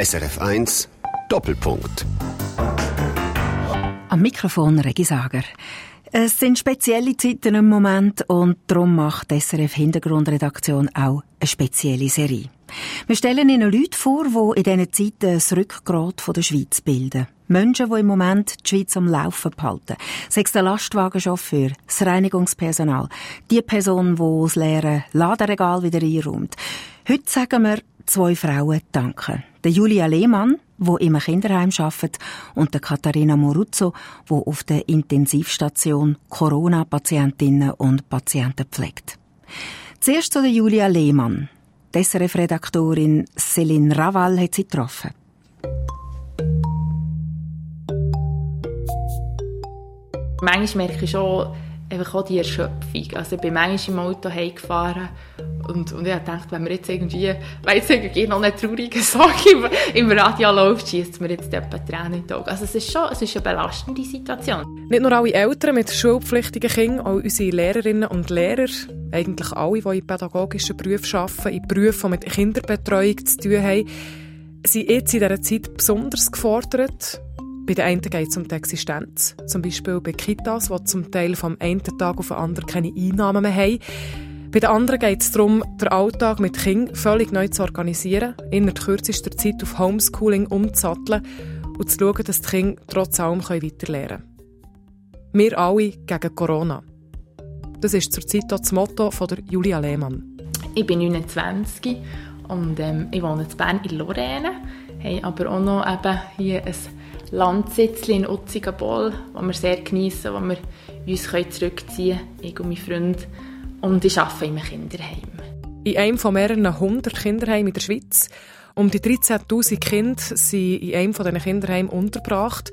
SRF 1 Doppelpunkt. Am Mikrofon Regi Sager. Es sind spezielle Zeiten im Moment und darum macht die SRF Hintergrundredaktion auch eine spezielle Serie. Wir stellen Ihnen Leute vor, die in diesen Zeiten das Rückgrat der Schweiz bilden. Menschen, die im Moment die Schweiz am Laufen behalten. Sechs der Lastwagenchauffeur, das Reinigungspersonal, die Person, die das leere Laderegal wieder einräumt. Heute sagen wir zwei Frauen Danke. Der Julia Lehmann, wo im Kinderheim arbeitet, und der Katharina Moruzzo, wo auf der Intensivstation Corona-Patientinnen und Patienten pflegt. Zuerst zu der Julia Lehmann. Die SRF-Redaktorin Céline Raval hat sie getroffen. Manchmal merke ich schon, einfach auch die Erschöpfung. Also ich bin manchmal im Auto heimgefahren und, und ich dachte, wenn wir jetzt irgendwie, wenn jetzt irgendwie noch eine traurige Song im, im Radio läuft, schießt mir jetzt etwa Tränen in die Augen. Also es ist schon es ist eine belastende Situation. Nicht nur alle Eltern mit schulpflichtigen Kindern, auch unsere Lehrerinnen und Lehrer, eigentlich alle, die in pädagogischen Berufen arbeiten, in Berufen, die mit Kinderbetreuung zu tun haben, sind jetzt in dieser Zeit besonders gefordert, bei den einen geht es um die Existenz, zum Beispiel bei Kitas, die zum Teil vom einen Tag auf den anderen keine Einnahmen mehr haben. Bei den anderen geht es darum, den Alltag mit Kindern völlig neu zu organisieren, innerhalb kürzester Zeit auf Homeschooling umzusatteln und zu schauen, dass die Kinder trotz allem weiterlernen können. Wir alle gegen Corona. Das ist zurzeit auch das Motto der Julia Lehmann. Ich bin 29 und ähm, ich wohne in Bern in Lorraine, habe aber auch noch eben hier ein Landsitz in Utzigenbol, wo wir sehr genießen, wo wir uns zurückziehen können, ich und mein Freund. Und ich arbeite in einem Kinderheim. In einem von mehreren hundert Kinderheimen in der Schweiz. Um die 13'000 Kinder sind in einem dieser Kinderheimen untergebracht.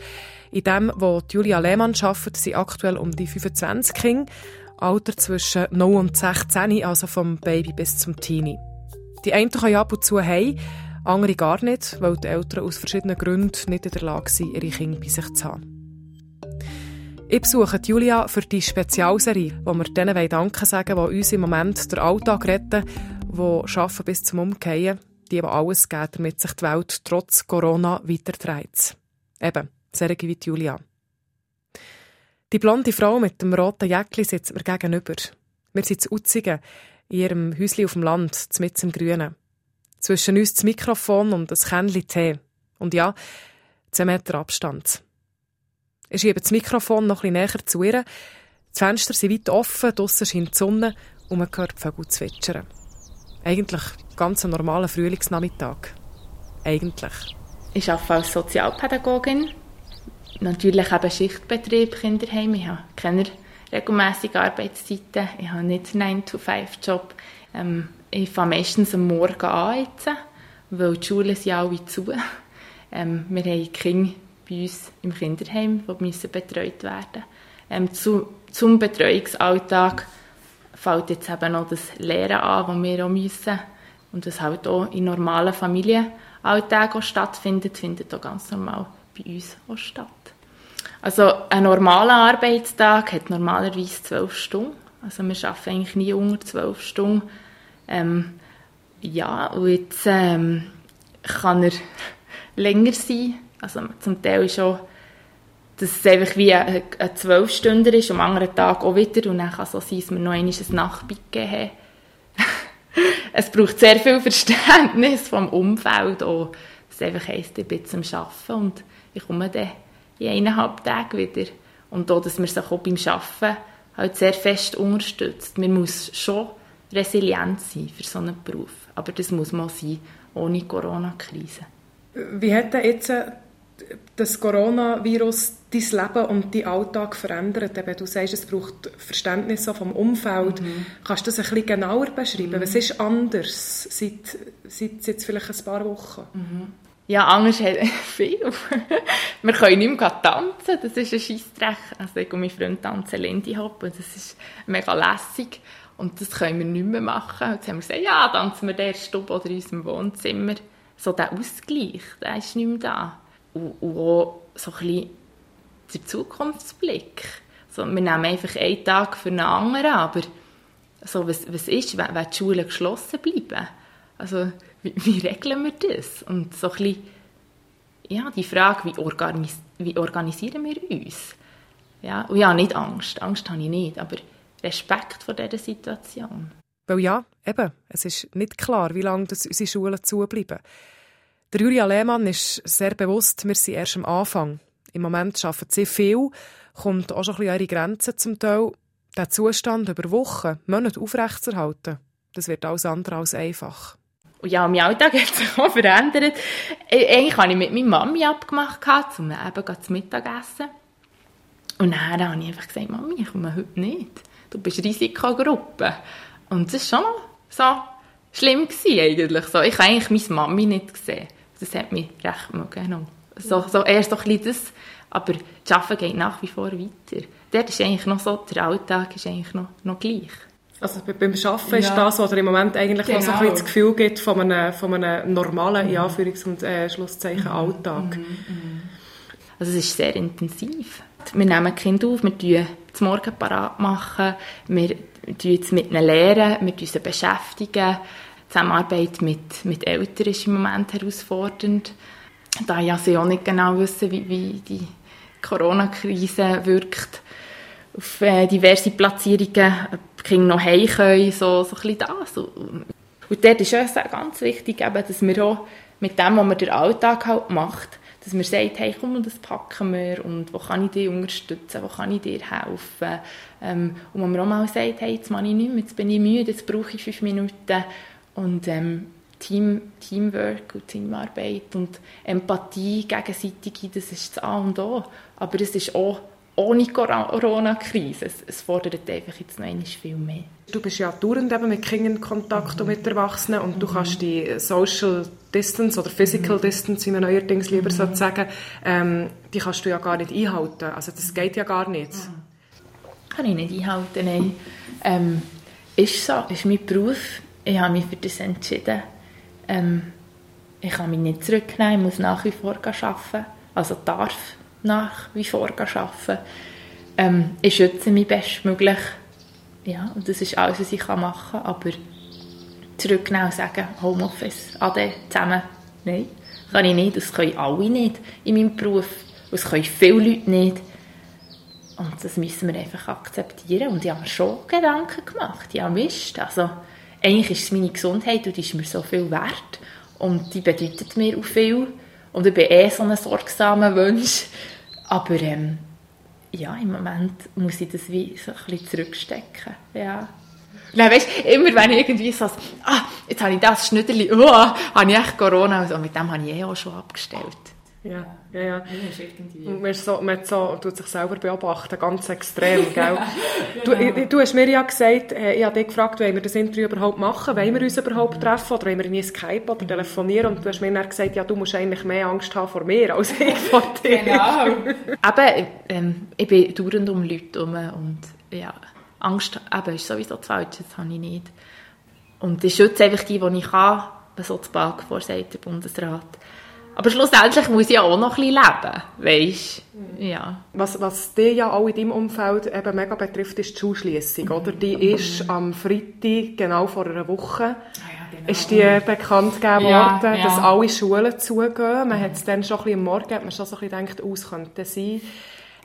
In dem, wo Julia Lehmann arbeitet, sind aktuell um die 25 Kinder. Alter zwischen 9 und 16, also vom Baby bis zum Teenie. Die einen können ab und zu heim, andere gar nicht, weil die Eltern aus verschiedenen Gründen nicht in der Lage sind, ihre Kinder bei sich zu haben. Ich besuche Julia für die Spezialserie, wo wir denen Danke sagen wollen, die uns im Moment den Alltag retten, die arbeiten bis zum Umkehren, die aber alles geben, damit sich die Welt trotz Corona weiterdreht. Eben, sehr wie Julia. Die blonde Frau mit dem roten Jäckli sitzt mir gegenüber. Wir sind zu Utzigen, in ihrem Häuschen auf dem Land, mit im Grünen. Zwischen uns das Mikrofon und das Kännchen Tee. Und ja, 10 Meter Abstand. Ich schiebe das Mikrofon noch ein näher zu ihr. Die Fenster sind weit offen, draussen scheint die Sonne und man hört Vögel zwitschern. Eigentlich ganz ein normaler Frühlingsnachmittag. Eigentlich. Ich arbeite als Sozialpädagogin. Natürlich eben Schichtbetrieb, Kinderheim. Ich habe keine regelmäßige Arbeitszeiten. Ich habe nicht einen 9-to-5-Job. Ähm, ich fange meistens am Morgen an, jetzt, weil die Schulen sind alle zu. Ähm, wir haben Kinder bei uns im Kinderheim, die müssen betreut werden ähm, zu, Zum Betreuungsalltag fällt jetzt eben noch das Lehren an, das wir auch müssen. Und das halt auch in normalen Familienalltagen stattfindet, findet auch ganz normal bei uns auch statt. Also ein normaler Arbeitstag hat normalerweise zwölf Stunden. Also wir arbeiten eigentlich nie unter zwölf Stunden. Ähm, ja, und jetzt ähm, kann er länger sein. Also zum Teil ist auch, dass es einfach wie ein, Zwölfstünder ist, am anderen Tag auch wieder. Und dann kann es so sein, dass wir noch einmal ein Nachtbett gegeben haben. es braucht sehr viel Verständnis vom Umfeld auch. Das einfach heisst, ich bin zum Arbeiten und ich komme dann in eineinhalb Tagen wieder. Und auch, dass man sich auch beim Arbeiten halt sehr fest unterstützt. Man muss schon resilient sein für so einen Beruf. Aber das muss man sein, ohne Corona-Krise. Wie hat denn jetzt äh, das Coronavirus dein Leben und deinen Alltag verändert? Eben, du sagst, es braucht Verständnis vom Umfeld. Mhm. Kannst du das ein bisschen genauer beschreiben? Mhm. Was ist anders seit, seit jetzt vielleicht ein paar Wochen? Mhm. Ja, anders hat viel. wir können nicht mehr tanzen, das ist ein Scheissdreck. Also ich und mein Freund tanzen Lindy Hop und das ist mega lässig. Und das können wir nicht mehr machen. Jetzt haben wir gesagt, ja, tanzen wir der Stube oder in unserem Wohnzimmer. So der Ausgleich, der ist nicht mehr da. Und, und auch so ein bisschen der Zukunftsblick. So, wir nehmen einfach einen Tag für einen anderen, aber so, was, was ist, wenn, wenn die Schulen geschlossen bleiben? Also wie, wie regeln wir das? Und so ein bisschen, ja, die Frage, wie, organis wie organisieren wir uns? Ja, und ja, nicht Angst. Angst habe ich nicht, aber Respekt vor dieser Situation. Weil ja, eben, es ist nicht klar, wie lange das unsere Schulen zubleiben. Der Julia Lehmann ist sehr bewusst, wir sind erst am Anfang. Im Moment arbeiten sie viel, kommt auch schon ein bisschen an ihre Grenzen zum Teil. Den Zustand über Wochen, Monate aufrechtzuerhalten, das wird alles andere als einfach. Und ja, mein Alltag hat sich auch verändert. Eigentlich habe ich mit meiner Mami abgemacht, um eben zu Mittagessen. Und dann habe ich einfach gesagt, Mami, ich komme heute nicht. Du bist Risikogruppe. Und das war schon so schlimm gewesen, eigentlich. So, ich habe eigentlich meine Mami nicht gesehen. Das hat mich recht mögen. So, so, erst so ein bisschen das, aber das Arbeiten geht nach wie vor weiter. Dort ist eigentlich noch so, der Alltag ist eigentlich noch, noch gleich. Also beim Arbeiten ja. ist das, was dir im Moment eigentlich genau. noch so ein bisschen das Gefühl gibt von einem, von einem normalen, mhm. in Anführungs- und äh, Schlusszeichen, mhm. Alltag. Mhm. mhm. Also es ist sehr intensiv. Wir nehmen Kind auf, wir machen das Morgen parat, machen, wir tun mit ihnen lernen, wir sie beschäftigen. Die Zusammenarbeit mit, mit Eltern ist im Moment herausfordernd. Da ja sie auch nicht genau wissen, wie, wie die Corona-Krise wirkt auf äh, diverse Platzierungen, ob die Kinder noch heim können, so, so ein bisschen das. Und dort ist es ganz wichtig, eben, dass wir auch mit dem, was man den Alltag halt macht, dass man sagt, hey, komm, das packen wir und wo kann ich dich unterstützen, wo kann ich dir helfen. Ähm, und wo man auch mal sagt, hey, jetzt mache ich nicht mehr, jetzt bin ich müde, jetzt brauche ich fünf Minuten. Und ähm, Team, Teamwork und Teamarbeit und Empathie gegenseitig, das ist das A und O. Aber es ist auch ohne Corona-Krise. Es, es, fordert einfach jetzt noch viel mehr. Du bist ja dauernd eben mit Kindern in Kontakt mhm. und mit Erwachsenen und mhm. du kannst die Social Distance oder Physical mhm. Distance, wie man neuerdings lieber mhm. sagen ähm, die kannst du ja gar nicht einhalten. Also das geht ja gar nicht. Mhm. Kann ich nicht einhalten, nein. Ähm, ist so, ist mein Beruf. Ich habe mich für das entschieden. Ähm, ich kann mich nicht zurücknehmen, ich muss nach wie vor arbeiten. Also darf nach wie vor arbeiten. Ähm, ich schütze mich bestmöglich. Ja, und das ist alles, was ich machen kann. Aber zurücknehmen und sagen, Homeoffice, ade, zusammen, nein, kann ich nicht. Das können alle nicht in meinem Beruf. Das können viele Leute nicht. Und das müssen wir einfach akzeptieren. Und ich habe mir schon Gedanken gemacht. Ja, Mist. Also, eigentlich ist es meine Gesundheit und die ist mir so viel wert. Und die bedeutet mir auch viel. Und ich bin eh so ein sorgsamer Mensch. Aber ähm, ja, im Moment muss ich das wie so ein bisschen zurückstecken. Ja. Nein, weißt, immer wenn ich irgendwie so, ah, jetzt habe ich das Schnüdeli, oh, habe ich echt Corona, also mit dem habe ich eh auch schon abgestellt. Ja, ja, ja. Und man, so, man so, tut sich selber beobachten, ganz extrem, gell? genau. du, du hast mir ja gesagt, äh, ich habe dich gefragt, wollen wir das Interview überhaupt machen, wollen wir uns überhaupt treffen oder wollen wir nie Skype oder telefonieren und du hast mir dann gesagt, ja, du musst eigentlich mehr Angst haben vor mir als ich vor dir. Genau. Aber ähm, ich bin dauernd um Leute herum und ja, Angst eben, ist sowieso das Falsche, das habe ich nicht. Und ich schütze einfach die, die ich kann, was so das Balk vorsagt, der Bundesrat. Aber schlussendlich muss ich auch noch ein bisschen leben, weißt? Ja. Was, was dich ja auch in deinem Umfeld eben mega betrifft, ist die Schulschliessung, oder? Die mhm. ist am Freitag, genau vor einer Woche, ah, ja, genau. ist die bekannt gegeben ja, worden, ja. dass alle Schulen zugehen. Man hat es dann schon ein bisschen am Morgen, hat man schon so ein bisschen gedacht, aus könnte sein.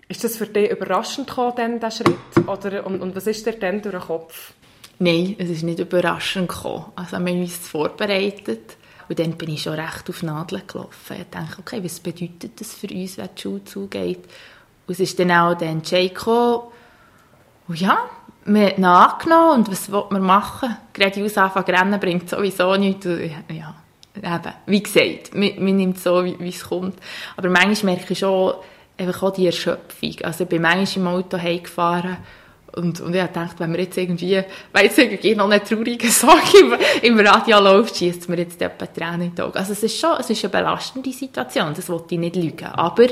Ist das für dich überraschend gekommen, dann, der Schritt? Oder, und, und was ist dir dann durch den Kopf? Nein, es ist nicht überraschend gekommen. Also wir haben uns vorbereitet und dann bin ich schon recht auf Nadeln gelaufen. Ich dachte, okay, was bedeutet das für uns, wenn die Schule zugeht? Und es ist dann auch der Entscheid gekommen, und ja, haben ihn angenommen und was will man machen? Geradeaus anfangen rennen bringt sowieso nichts. Ja, eben, wie gesagt, man, man nimmt es so, wie, wie, es kommt. Aber manchmal merke ich schon einfach auch die Erschöpfung. Also ich bin manchmal im Auto heimgefahren und, und ich dachte, wenn wir jetzt irgendwie, weil jetzt irgendwie noch eine traurige Song im, im Radio läuft, schießt mir jetzt etwa Tränen in die Augen. Also es ist schon, es ist eine belastende Situation, das wollte ich nicht lügen. Aber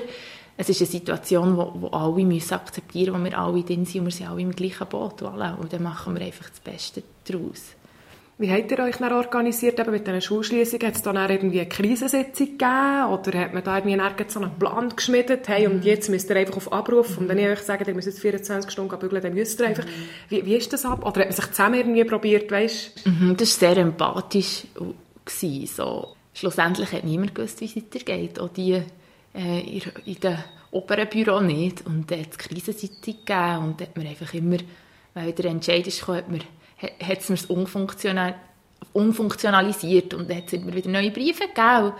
es ist eine Situation, wo, wo alle müssen akzeptieren müssen, wo wir alle drin sind und wir sind alle im gleichen Boot. Und dann machen wir einfach das Beste daraus. Wie habt ihr euch dann organisiert eben mit diesen Schulschließungen? Hat es dann irgendwie eine Krisensitzung gegeben? Oder hat man da irgendwie so einen Plan geschmiedet? Hey, und jetzt müsst ihr einfach auf Abruf. Und wenn ich euch sage, ihr müsst jetzt 24 Stunden bügeln, dann müsst ihr einfach. Wie, wie ist das ab? Oder hat man sich zusammen irgendwie probiert, weißt mhm, Das ist sehr empathisch. gewesen, so. Schlussendlich hat niemand gewusst, wie es weitergeht. Auch die äh, in, in den oberen Büro nicht. Und dann hat es Krisenzeitung gegeben und hat man einfach immer, weil der Entscheid ist hat, man, hat es mir unfunktional, unfunktionalisiert und dann hat es immer wieder neue Briefe gegeben.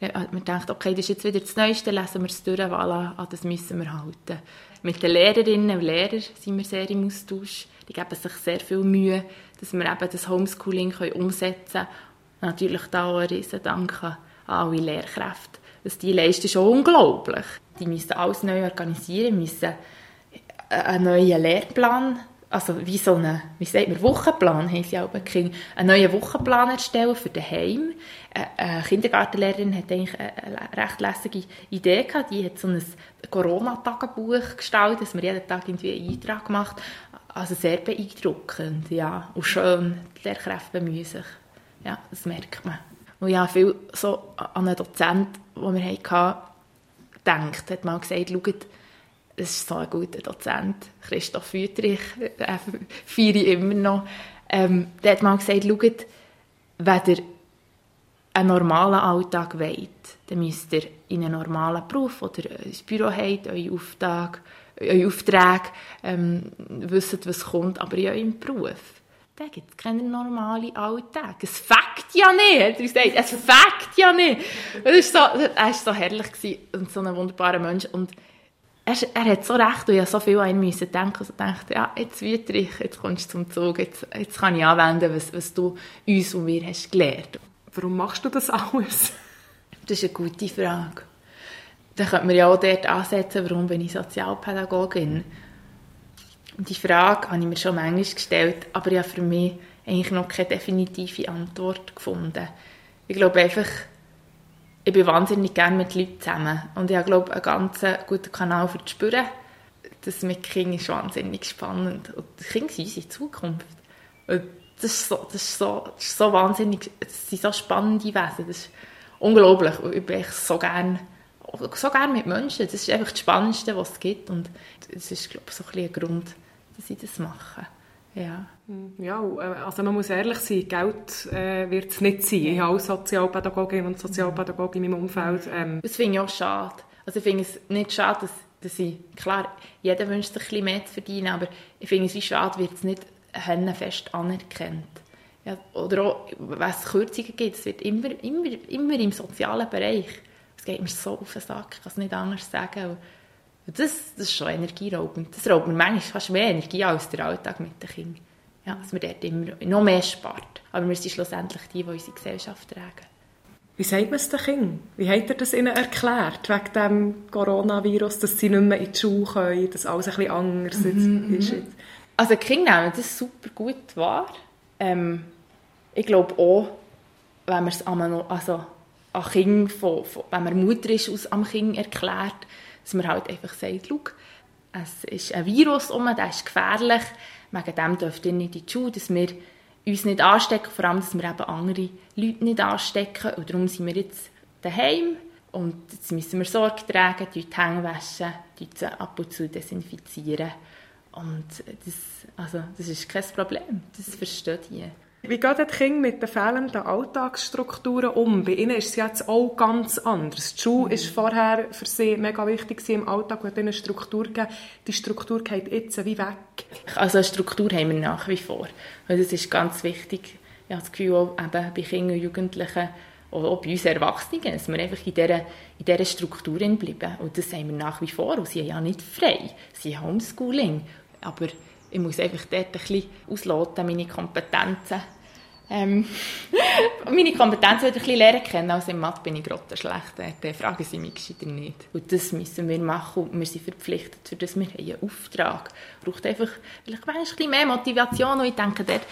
Hat man gedacht, okay, das ist jetzt wieder das Neueste, lesen wir es durch, voilà, ah, das müssen wir halten. Mit den Lehrerinnen und Lehrern sind wir sehr im Austausch. Die geben sich sehr viel Mühe, dass wir eben das Homeschooling umsetzen können. Natürlich da auch ein riesen Dank an alle Lehrkräfte. Was die leisten, ist schon unglaublich. Die müssen alles neu organisieren, müssen einen neuen Lehrplan also wie so eine, wie sagt man, Wochenplan, haben sie auch einen neuen Wochenplan erstellen für daheim. Eine Kindergartenlehrerin hat eigentlich eine recht lässige Idee gehabt, die hat so ein Corona-Tagebuch gestaltet, dass man jeden Tag irgendwie einen Eintrag macht. Also sehr beeindruckend, ja, und schön, die Lehrkräfte bemühen sich. Ja, das merkt man. Und ja, viel so an einen Dozent, den wir hatten, denkt, hat mal gesagt, schaut, es ist so ein guter Dozent, Christoph Fütrich, äh, feiere ich immer noch. Ähm, der hat mal gesagt, schaut, wenn ihr einen normalen Alltag wollt, dann müsst ihr in einen normalen Beruf oder ein Büro habt, euren Auftrag, eure Aufträge, ähm, wisst, was kommt, aber in eurem Beruf. Da gibt es keine normalen Alltag. Es fängt ja nicht, er gesagt. Es fängt ja nicht. Das war so, er so herrlich und so ein wunderbarer Mensch. Und er, er hat so recht, und ich so viel an ihn müssen denken, also dachte, ja, jetzt Wüterich, jetzt kommst du zum Zug, jetzt, jetzt kann ich anwenden, was, was du uns und mir hast gelernt. Warum machst du das alles? Das ist eine gute Frage. Dann könnte man ja auch dort ansetzen, warum bin ich Sozialpädagogin? Und die Frage habe ich mir schon manchmal gestellt, aber ich habe für mich eigentlich noch keine definitive Antwort gefunden. Ich glaube einfach, ich bin wahnsinnig gerne mit Leuten zusammen. Und ich habe, glaube einen ganz guten Kanal für das Spüren. Das mit Kindern ist wahnsinnig spannend. Und Kinder sind unsere Zukunft. Und das ist so, das ist so, das ist so wahnsinnig, das sind so spannende Wesen. Das ist unglaublich. Ich bin so gerne so gerne mit Menschen. Das ist einfach das Spannendste, was es gibt. Und das ist, glaube ich, so ein, ein Grund, dass ich das mache. Ja. Ja, also man muss ehrlich sein, Geld äh, wird es nicht sein. Ich habe auch Sozialpädagogin und Sozialpädagogin in meinem Umfeld. Ähm. Das finde ich auch schade. Also ich finde es nicht schade, dass, dass ich, klar, jeder wünscht sich ein bisschen mehr zu verdienen, aber ich finde es wie schade, wird es nicht fest anerkannt. Ja, oder auch, wenn es Kürzungen gibt, es wird immer, immer, immer im sozialen Bereich. Es geht mir so auf den Sack, ich kann es nicht anders sagen. Das, das ist schon energieraubend. Das raubt mir manchmal fast mehr Energie als der Alltag mit den Kindern. Ja, dass man dort immer noch mehr spart. Aber wir sind schlussendlich die, die unsere Gesellschaft tragen. Wie sagt man es den Kindern? Wie hat er das ihnen erklärt, wegen dem Coronavirus, dass sie nicht mehr in die Schule können, dass alles ein bisschen anders mhm, ist? Jetzt? Also die Kinder nehmen das super gut wahr. Ähm, ich glaube auch, wenn man es also an Kind von, von, wenn man Mutter ist, aus am Kind erklärt, dass man halt einfach sagt, es ist ein Virus um, der ist gefährlich, wegen dem dürft ihr nicht in die Schule, dass wir uns nicht anstecken, vor allem, dass wir eben andere Leute nicht anstecken. Und darum sind wir jetzt daheim und jetzt müssen wir Sorge tragen, die Hände waschen, die ab und zu desinfizieren. Und das, also, das ist kein Problem, das versteht ihr. Wie geht die Kinder mit den fehlenden Alltagsstrukturen um? Bei ihnen ist es jetzt auch ganz anders. Die Schule mhm. vorher für sie mega wichtig im Alltag, hat ihnen Struktur gegeben. Die Struktur geht jetzt wie weg. Also eine Struktur haben wir nach wie vor. Und das ist ganz wichtig. Ich habe das Gefühl, auch eben bei Kindern und Jugendlichen, auch bei uns Erwachsenen, dass wir einfach in dieser, in dieser Struktur bleiben. Und das haben wir nach wie vor. Und sie sind ja nicht frei. Sie haben Homeschooling. Aber ich muss einfach dort ein bisschen ausloten, meine Kompetenzen ähm, meine Kompetenz wieder ein bisschen lernen kennen. Also im Mathe bin ich gerade schlecht. Da fragen sie mich gescheiter nicht. Und das müssen wir machen und wir sind verpflichtet, für das wir haben einen Auftrag. Braucht einfach vielleicht ein bisschen mehr Motivation und ich denke, dort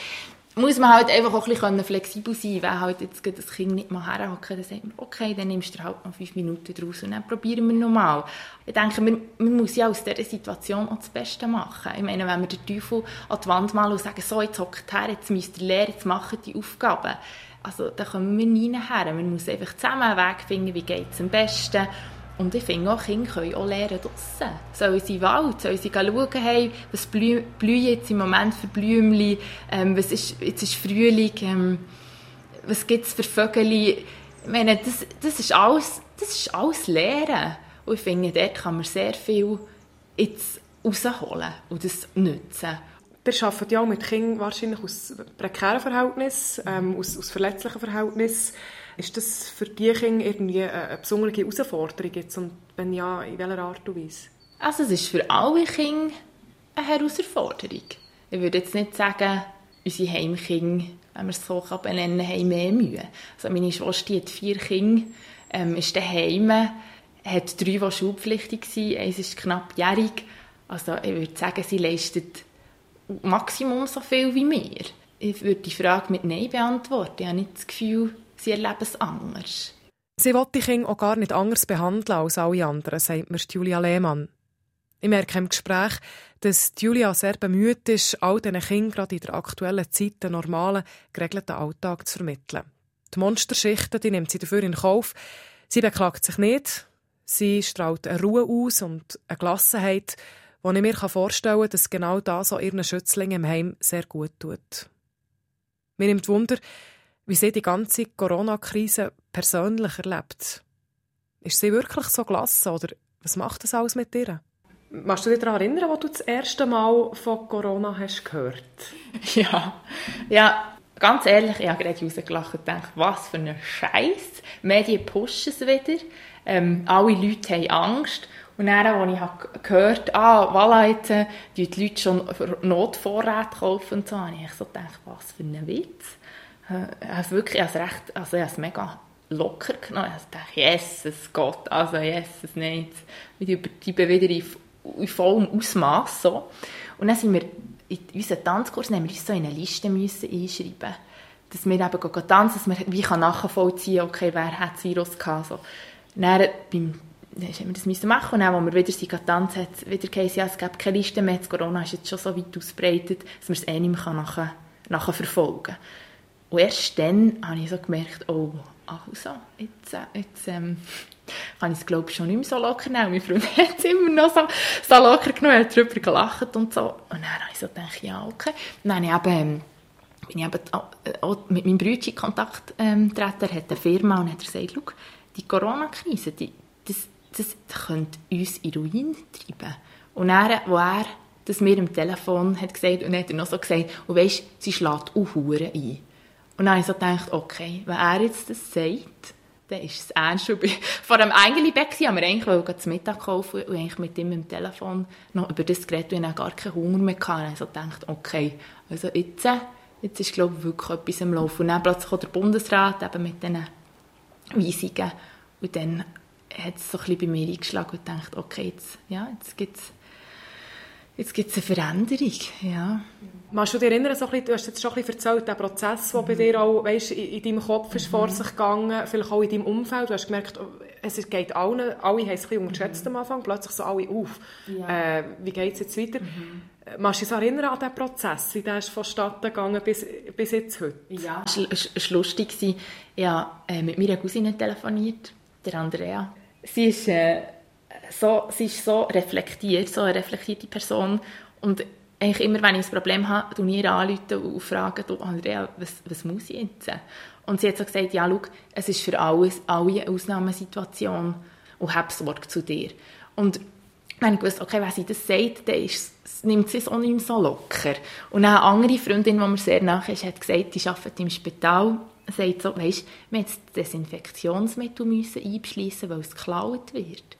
muss man halt einfach auch ein bisschen flexibel sein, wenn halt jetzt das Kind nicht mal herhocken, dann sagt man, okay, dann nimmst du halt noch fünf Minuten draus und dann probieren wir nochmal. Ich denke, man, man muss ja aus dieser Situation auch das Beste machen. Ich meine, wenn wir den Teufel an die Wand malen und sagen, so, jetzt hockt her, jetzt müsst ihr lernen, jetzt machen die Aufgaben. Also, da kommen wir nie her. Man muss einfach zusammen einen Weg finden, wie geht es am besten. Und ich finde auch, Kinder können auch lernen draussen. Sollen sie in den Wald, sollen sie schauen, hey, was blühen jetzt im Moment für Blümchen, ähm, was ist, jetzt ist Frühling, ähm, was gibt es für Vögel? Ich meine, das, das, ist alles, das ist alles Lehren. Und ich finde, dort kann man sehr viel jetzt rausholen und das nutzen. Ihr arbeitet ja auch mit Kindern wahrscheinlich aus prekären Verhältnissen, ähm, aus, aus verletzlichen Verhältnissen. Ist das für die Kinder irgendwie eine besondere Herausforderung jetzt und wenn ja, in welcher Art und Weise? Also es ist für alle Kinder eine Herausforderung. Ich würde jetzt nicht sagen, unsere Heimkinder, wenn man es so benennen kann, haben mehr Mühe. Also meine Schwester hat vier Kinder, ähm, ist daheim, hat drei, die schulpflichtig sind, eins ist knappjährig. Also ich würde sagen, sie leistet Maximum so viel wie wir. Ich würde die Frage mit Nein beantworten. Ich habe nicht das Gefühl, sie erleben es anders. Sie will die Kinder auch gar nicht anders behandeln als alle anderen, sagt mir Julia Lehmann. Ich merke im Gespräch, dass Julia sehr bemüht ist, all diesen Kindern gerade in der aktuellen Zeit einen normalen, geregelten Alltag zu vermitteln. Die Monsterschichten die nimmt sie dafür in Kauf. Sie beklagt sich nicht. Sie strahlt eine Ruhe aus und eine Gelassenheit, wo ich mir vorstellen kann, dass genau das auch ihren Schützlingen im Heim sehr gut tut. Mir nimmt Wunder, wie sie die ganze Corona-Krise persönlich erlebt. Ist sie wirklich so gelassen oder was macht das alles mit ihr? Machst du dich daran erinnern, wo du das erste Mal von Corona hast gehört? Ja, ja ganz ehrlich, ich habe gerade rausgelacht und gedacht, was für ein Scheiß. Medien pushen es wieder. Ähm, alle Leute haben Angst. Und dann, als ich gehört habe, ah, voilà, jetzt äh, die Leute schon Notvorräte kaufen und so, habe ich so gedacht, was für ein Witz. Äh, also wirklich, also recht, also ich habe es mega locker genommen. Ich dachte, Jesus Gott, also Jesus, nein, jetzt übertreiben wieder in, in vollem Ausmaß so. Und dann sind wir in unseren Tanzkurs haben wir uns so in eine Liste müssen einschreiben dass wir eben tanzen, dass man wie nachvollziehen kann, okay, wer hat das Virus gehabt. So. Dann beim haben wir das müssen machen und dann, als wir wieder sind getanzt hat wieder geheißen, ja, es gibt keine Liste mehr, das Corona ist jetzt schon so weit ausgebreitet, dass man es eh nicht mehr nachher, nachher verfolgen kann. Und erst dann habe ich so gemerkt, oh, also, jetzt, äh, jetzt ähm, kann ich es glaube ich schon nicht mehr so locker nehmen. Mein Freund hat es immer noch so, so locker genommen, hat darüber gelacht und so. Und dann habe ich so gedacht, ja, okay. Und dann habe ich eben, bin ich eben auch mit meinem Bruder in Kontakt ähm, getreten, er hat eine Firma und hat gesagt, die Corona-Krise, die, das, das könnte uns in Ruin treiben. Und dann, wo er das mir am Telefon hat gesagt, und dann hat er noch so gesagt, und weisst, sie schlägt auch Huren ein. Und dann habe ich so gedacht, okay, wenn er jetzt das sagt, dann ist es ernst. Und vor dem Engelibett haben wir eigentlich zum Mittag kaufen und eigentlich mit ihm am Telefon noch über das geredet und ich gar keinen Hunger mehr gehabt. Und dann habe ich so gedacht, okay, also jetzt, jetzt ist glaube ich wirklich etwas im Laufen. Und dann plötzlich auch der Bundesrat eben mit diesen Weisungen. Und dann hat es so ein bisschen bei mir eingeschlagen und gedacht, okay, jetzt, ja, jetzt gibt es Jetzt gibt es eine Veränderung, ja. Magst du dich erinnern, so bisschen, du hast jetzt schon ein bisschen erzählt, der Prozess, der mhm. bei dir auch weißt, in, in deinem Kopf ist mhm. vor sich gegangen, vielleicht auch in deinem Umfeld. Du hast gemerkt, es geht allen, alle haben es ein bisschen unterschätzt mhm. am Anfang, plötzlich so alle auf. Ja. Äh, wie geht es jetzt weiter? Mhm. Magst du dich erinnern an diesen Prozess, wie der ist vonstatten gegangen bis, bis jetzt heute? Ja, es war lustig. Ich habe äh, mit meiner Cousine telefoniert, der Andrea. Sie ist... Äh, so, sie ist so reflektiert, so eine reflektierte Person und eigentlich immer, wenn ich ein Problem habe, tue ich ihr anrufen und frage, Andrea, was, was muss ich jetzt? Und sie hat so gesagt, ja, schau, es ist für alles, alle eine Ausnahmesituation und hab Sorge zu dir. Und wenn ich wusste, okay, wenn sie das sagt, dann ist, nimmt sie es auch nicht mehr so locker. Und eine andere Freundin, die mir sehr nach ist, hat gesagt, die arbeitet im Spital, sagt so, weisst, wir mussten das Desinfektionsmittel einschliessen, weil es geklaut wird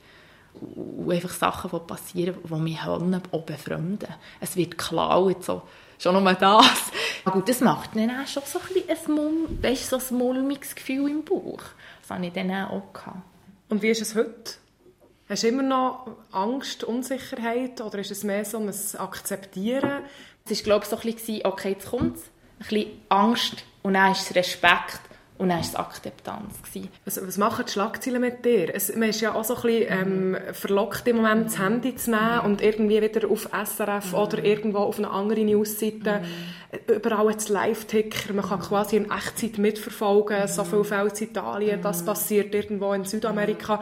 und einfach Sachen, die passieren, die mich auch befremden. Es wird geklaut, so. Schon nur das. Aber gut, das macht dann auch schon so ein, bisschen ein, weißt, so ein mulmiges Gefühl im Bauch. Das hatte ich dann auch. Gehabt. Und wie ist es heute? Hast du immer noch Angst, Unsicherheit oder ist es mehr so ein Akzeptieren? Es war, glaube ich, so ein bisschen, okay, jetzt kommt es. Ein bisschen Angst und dann ist es Respekt und dann war es Akzeptanz. Was, was machen die Schlagzeilen mit dir? Es, man ist ja auch so ein bisschen ähm, verlockt im Moment, das Handy zu nehmen und irgendwie wieder auf SRF mhm. oder irgendwo auf eine andere Newsseite mhm. überall jetzt Live-Ticker. Man kann quasi in Echtzeit mitverfolgen, mhm. so viele Fälle in Italien, das mhm. passiert irgendwo in Südamerika.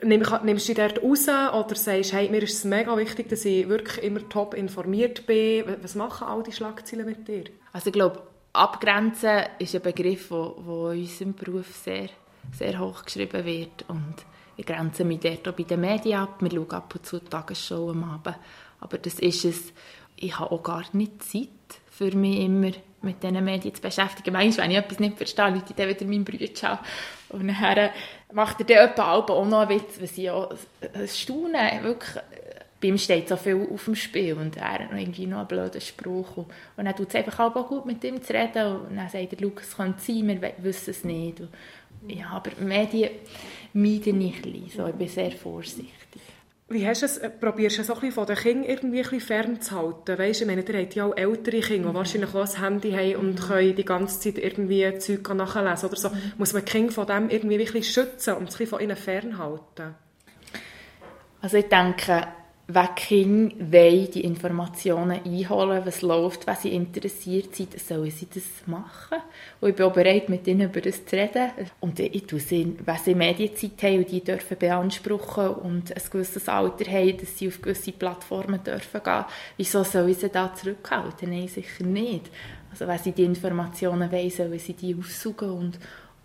Nimmst du dich dort raus oder sagst, hey, mir ist es mega wichtig, dass ich wirklich immer top informiert bin? Was machen all die Schlagzeilen mit dir? Also ich glaube, Abgrenzen ist ein Begriff, der in unserem Beruf sehr, sehr hoch geschrieben wird. Und ich grenze mich dort auch bei den Medien ab. Wir schauen ab und zu die Tagesschau am Abend. Aber das ist es. Ich habe auch gar nicht Zeit, für mich immer mit diesen Medien zu beschäftigen. Manchmal, wenn ich etwas nicht verstehe, Leute dann wieder meinen Bruder an. Und dann macht er dann auch noch einen Witz, was ich auch staune. Wirklich, bei ihm steht so viel auf dem Spiel und er hat noch irgendwie noch einen blöden Spruch. Und, und dann tut es einfach auch gut, mit ihm zu reden. Und dann sagt er, Lukas, es könnte sein, wir wissen es nicht. Und, ja, aber Medien meide ich ein so, ich bin sehr vorsichtig. Wie hast du es, äh, probierst du es auch von den Kindern irgendwie ein bisschen fernzuhalten? Weißt, ich meine, ihr habt ja auch ältere Kinder, die wahrscheinlich auch ein Handy haben und können die ganze Zeit irgendwie Zeug nachlesen oder so. Muss man die Kinder von dem irgendwie wirklich schützen und sich von ihnen fernhalten? Also ich denke, wenn Kinder wollen, die Informationen einholen, was läuft, was sie interessiert sind, sollen sie das machen. Und ich bin auch bereit, mit ihnen über das zu reden. Und ich tue sie, wenn sie Medienzeit haben und die dürfen beanspruchen und ein gewisses Alter haben, dass sie auf gewisse Plattformen dürfen gehen, wieso sollen sie da zurückhalten? Nein, sicher nicht. Also wenn sie die Informationen wollen, sollen sie die aufsuchen und,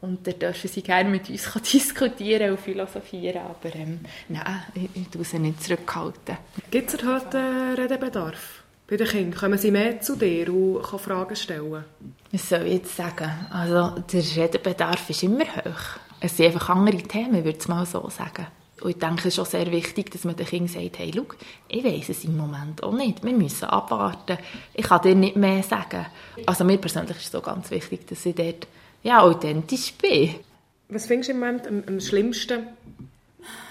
und dann dürfen sie gerne mit uns diskutieren und philosophieren. Aber ähm, nein, ich, ich tue sie nicht zurückhalten. Gibt es erhöhten Redebedarf? Bei den Kindern kommen sie mehr zu dir und können Fragen stellen? Was soll ich jetzt sagen? Also, der Redebedarf ist immer hoch. Es sind einfach andere Themen, ich würde es mal so sagen. Und ich denke, es ist auch sehr wichtig, dass man den Kindern sagt, hey, schau, ich weiss es im Moment auch nicht. Wir müssen abwarten. Ich kann dir nicht mehr sagen. Also mir persönlich ist es so ganz wichtig, dass ich dort ja, authentisch bin. Was findest du im Moment am, am schlimmsten?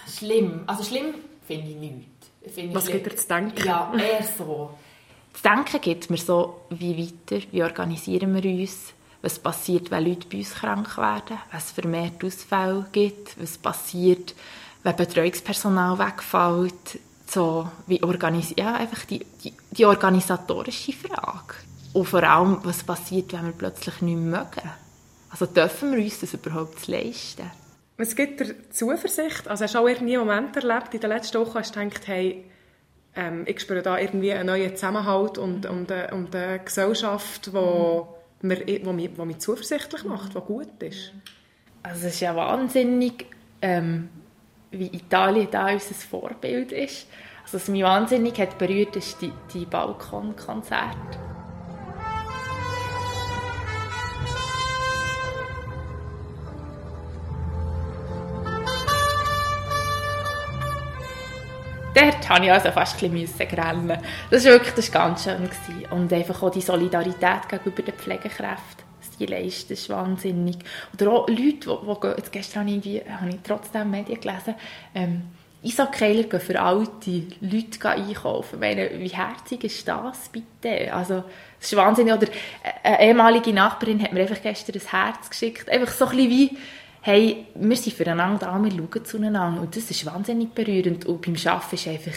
Schlimm? Also schlimm finde ich nichts. Find Was gibt dir zu denken? Ja, eher so. Zu denken gibt mir so, wie weiter, wie organisieren wir uns, was passiert, wenn Leute bei uns krank werden, was es vermehrt Ausfälle gibt, was passiert, wenn Betreuungspersonal wegfällt, so wie ja, einfach die, die, die organisatorische Frage. Und vor allem, was passiert, wenn wir plötzlich nicht mehr mögen. Also dürfen wir uns das überhaupt leisten? Was gibt dir Zuversicht? Also hast du auch irgendwie einen Moment erlebt in den letzten Wochen, hast du gedacht, hey, ähm, ich spüre da irgendwie einen neuen Zusammenhalt und, und, äh, und eine Gesellschaft, wo, mhm. mir, wo, mich, wo mich zuversichtlich macht, die gut ist? Also es ist ja wahnsinnig, ähm, wie Italien da unser Vorbild ist. Also was mich wahnsinnig hat berührt, ist die, die Balkonkonzerte dort musste ich also fast ein bisschen rennen. Das war wirklich das ganz schön. Gewesen. Und einfach auch die Solidarität gegenüber den Pflegekräften. Die leisten, ist wahnsinnig. Oder auch Leute, die, die jetzt gestern habe ich, habe ich trotzdem Medien gelesen, ähm, Isaac-Keiler gehen für alte Leute einkaufen. Meine, wie herzig ist das bitte? Also, das ist wahnsinnig. Oder eine ehemalige Nachbarin hat mir einfach gestern ein Herz geschickt. Einfach so ein bisschen wie, hey, wir sind füreinander da, wir schauen zueinander. Und das ist wahnsinnig berührend. Und beim Arbeiten ist einfach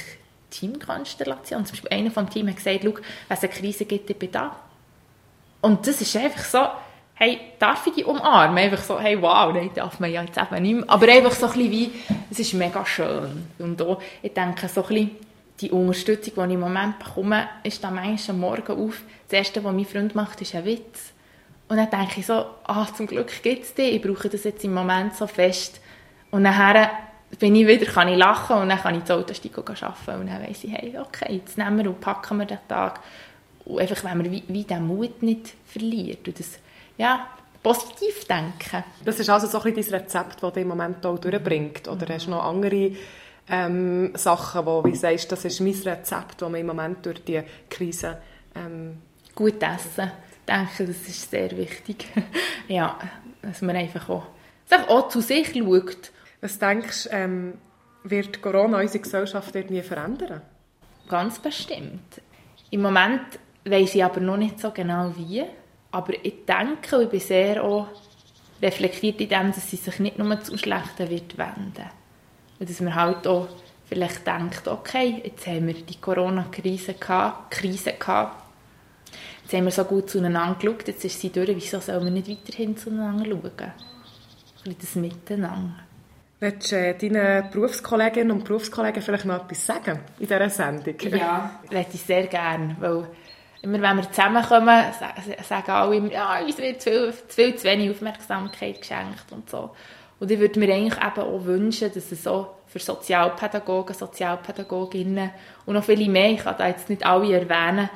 Teamkonstellation. Zum Beispiel einer vom Team hat gesagt, wenn es eine Krise gibt, ich bin da. Und das ist einfach so, hey, darf ich dich umarmen? Einfach so, hey, wow, nein, darf man ja jetzt eben nicht mehr. Aber einfach so ein bisschen wie, es ist mega schön. Und auch, ich denke, so ein bisschen die Unterstützung, die ich im Moment bekomme, ist dann manchmal am Morgen auf. Das Erste, was mein Freund macht, ist ein Witz. Und dann denke ich so, ah, zum Glück gibt es die, ich brauche das jetzt im Moment so fest. Und nachher bin ich wieder, kann ich lachen und dann kann ich ins Auto steigen und arbeiten. Und dann weiss ich, hey, okay, jetzt nehmen wir und packen wir den Tag. Und einfach, wenn man wie, wie den Mut nicht verliert und das, ja, positiv denken. Das ist also so ein bisschen dein Rezept, das dich im Moment auch durchbringt? Oder hast du noch andere ähm, Sachen, wo du sagst, das ist mein Rezept, das mir im Moment durch die Krise... Ähm, Gut essen denke, das ist sehr wichtig. ja, dass man einfach auch, auch zu sich schaut. Was denkst du, ähm, wird Corona unsere Gesellschaft irgendwie verändern? Ganz bestimmt. Im Moment weiß ich aber noch nicht so genau wie. Aber ich denke, ich bin sehr auch reflektiert in dem, dass sie sich nicht nur zu Schlechten wird wenden. Und dass man halt auch vielleicht denkt, okay, jetzt haben wir die Corona-Krise gehabt, Krise gehabt, Jetzt haben wir so gut zueinander geschaut, jetzt ist sie durch, wieso sollen wir nicht weiterhin zueinander schauen? Ein bisschen das Miteinander. Willst du äh, deinen Berufskolleginnen und Berufskollegen vielleicht noch etwas sagen in dieser Sendung? Ja, das ich sehr gerne, weil immer wenn wir zusammenkommen, sagen alle immer, ja, uns wird zu viel, zu viel, zu wenig Aufmerksamkeit geschenkt und so. Und ich würde mir eigentlich eben auch wünschen, dass es so für Sozialpädagogen, Sozialpädagoginnen und noch viele mehr, ich kann da jetzt nicht alle erwähnen,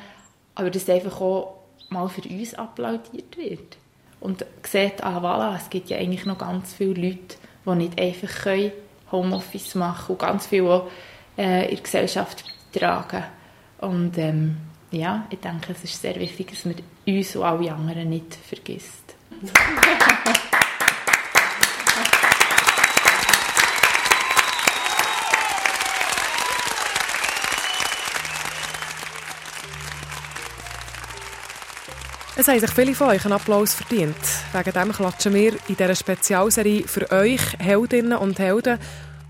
aber dass einfach auch mal für uns applaudiert wird. Und sieht, ah voilà, es gibt ja eigentlich noch ganz viele Leute, die nicht einfach können Homeoffice machen und ganz viel auch äh, in der Gesellschaft beitragen. Und ähm, ja, ich denke, es ist sehr wichtig, dass man uns und alle anderen nicht vergisst. Es haben sich viele von euch einen Applaus verdient. Wegen dem klatschen wir in dieser Spezialserie für euch Heldinnen und Helden,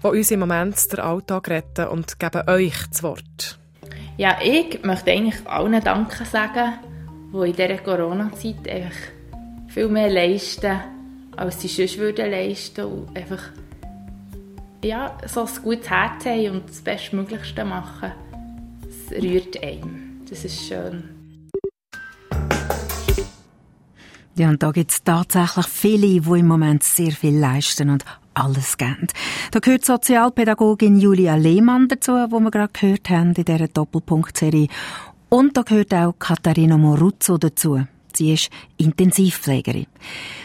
die uns im Moment den Alltag retten und geben euch das Wort. Ja, ich möchte eigentlich allen Danke sagen, die in dieser Corona-Zeit einfach viel mehr leisten, als sie sonst würden leisten und einfach ja, so ein gutes Herz haben und das Bestmöglichste machen. Es rührt einem. Das ist schön. Ja, und da gibt es tatsächlich viele, die im Moment sehr viel leisten und alles geben. Da gehört Sozialpädagogin Julia Lehmann dazu, wo wir gerade gehört haben in dieser Doppelpunktserie. Und da gehört auch Katharina Moruzzo dazu. Sie ist Intensivpflegerin.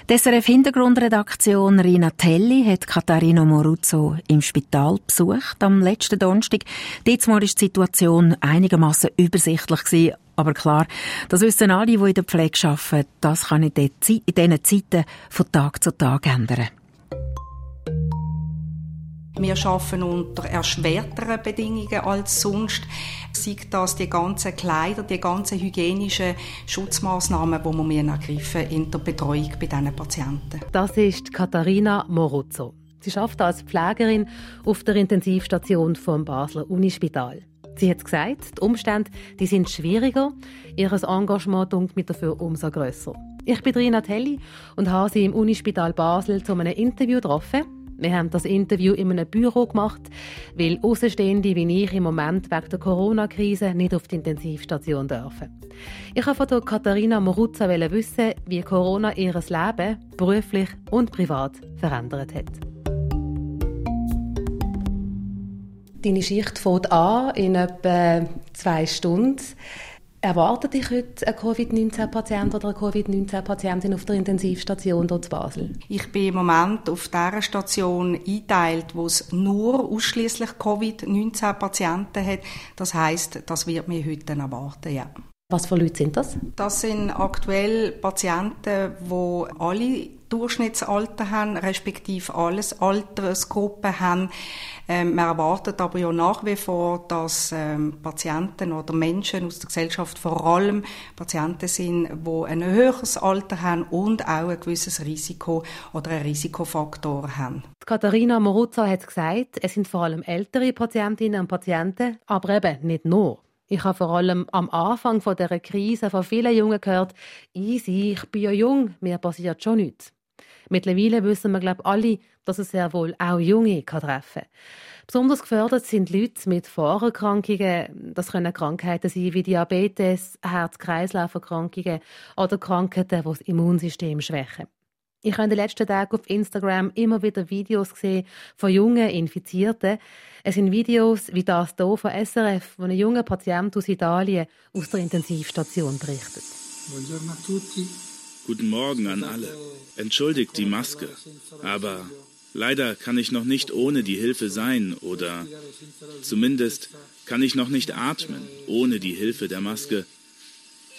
Die SRF Hintergrundredaktion Rina Telli hat Katharina Moruzzo im Spital besucht am letzten Donnerstag. Dort war die Situation einigermaßen übersichtlich aber klar, das wissen alle, die in der Pflege arbeiten, das kann in diesen Zeiten von Tag zu Tag ändern. Wir arbeiten unter erschwerteren Bedingungen als sonst. Sei das die ganzen Kleider, die ganzen hygienischen Schutzmaßnahmen, die wir ergreifen in der Betreuung bei diesen Patienten. Das ist Katharina Morozzo. Sie arbeitet als Pflegerin auf der Intensivstation vom Basler Unispital. Sie hat gesagt, die Umstände die sind schwieriger, ihr Engagement dunkt mit dafür umso grösser. Ich bin Rina Telli und habe sie im Unispital Basel zu einem Interview getroffen. Wir haben das Interview in einem Büro gemacht, weil Außenstehende wie ich im Moment wegen der Corona-Krise nicht auf die Intensivstation dürfen. Ich wollte von Katharina Moruzza wissen, wie Corona ihr Leben beruflich und privat verändert hat. Deine Schicht fängt an in etwa zwei Stunden. Erwartet dich heute ein Covid-19-Patient oder eine Covid-19-Patientin auf der Intensivstation dort in Basel? Ich bin im Moment auf der Station eingeteilt, wo es nur ausschließlich Covid-19-Patienten hat. Das heißt, das wird mir heute erwarten, ja. Was für Leute sind das? Das sind aktuell Patienten, die alle Durchschnittsalter haben, respektive alles Altersgruppen haben. Ähm, man erwartet aber ja nach wie vor, dass ähm, Patienten oder Menschen aus der Gesellschaft vor allem Patienten sind, die ein höheres Alter haben und auch ein gewisses Risiko oder einen Risikofaktor haben. Katharina Moruzza hat gesagt, es sind vor allem ältere Patientinnen und Patienten, aber eben nicht nur. Ich habe vor allem am Anfang von der Krise von vielen Jungen gehört, easy, ich bin ja jung, mir passiert schon nichts. Mittlerweile wissen wir, glaube alle, dass es sehr wohl auch Junge treffen kann. Besonders gefördert sind Leute mit Vorerkrankungen. Das können Krankheiten sein wie Diabetes, Herz-Kreislauf-Erkrankungen oder Krankheiten, die das Immunsystem schwächen. Ich habe in den letzten Tagen auf Instagram immer wieder Videos gesehen von jungen Infizierten. Es sind Videos wie das hier von SRF, wo ein junger Patient aus Italien aus der Intensivstation berichtet. Guten Morgen an alle. Entschuldigt die Maske, aber leider kann ich noch nicht ohne die Hilfe sein oder zumindest kann ich noch nicht atmen ohne die Hilfe der Maske,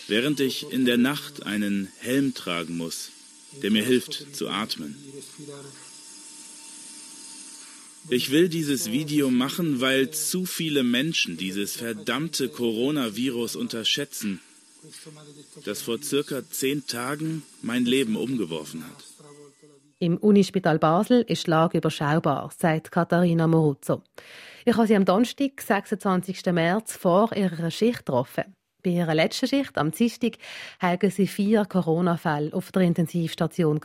während ich in der Nacht einen Helm tragen muss, der mir hilft zu atmen. Ich will dieses Video machen, weil zu viele Menschen dieses verdammte Coronavirus unterschätzen das vor circa zehn Tagen mein Leben umgeworfen hat. Im Unispital Basel ist die Lage überschaubar, sagt Katharina Moruzzo. Ich habe sie am Donnerstag, 26. März, vor ihrer Schicht getroffen. Bei ihrer letzten Schicht, am Dienstag, hatten sie vier Corona-Fälle auf der Intensivstation.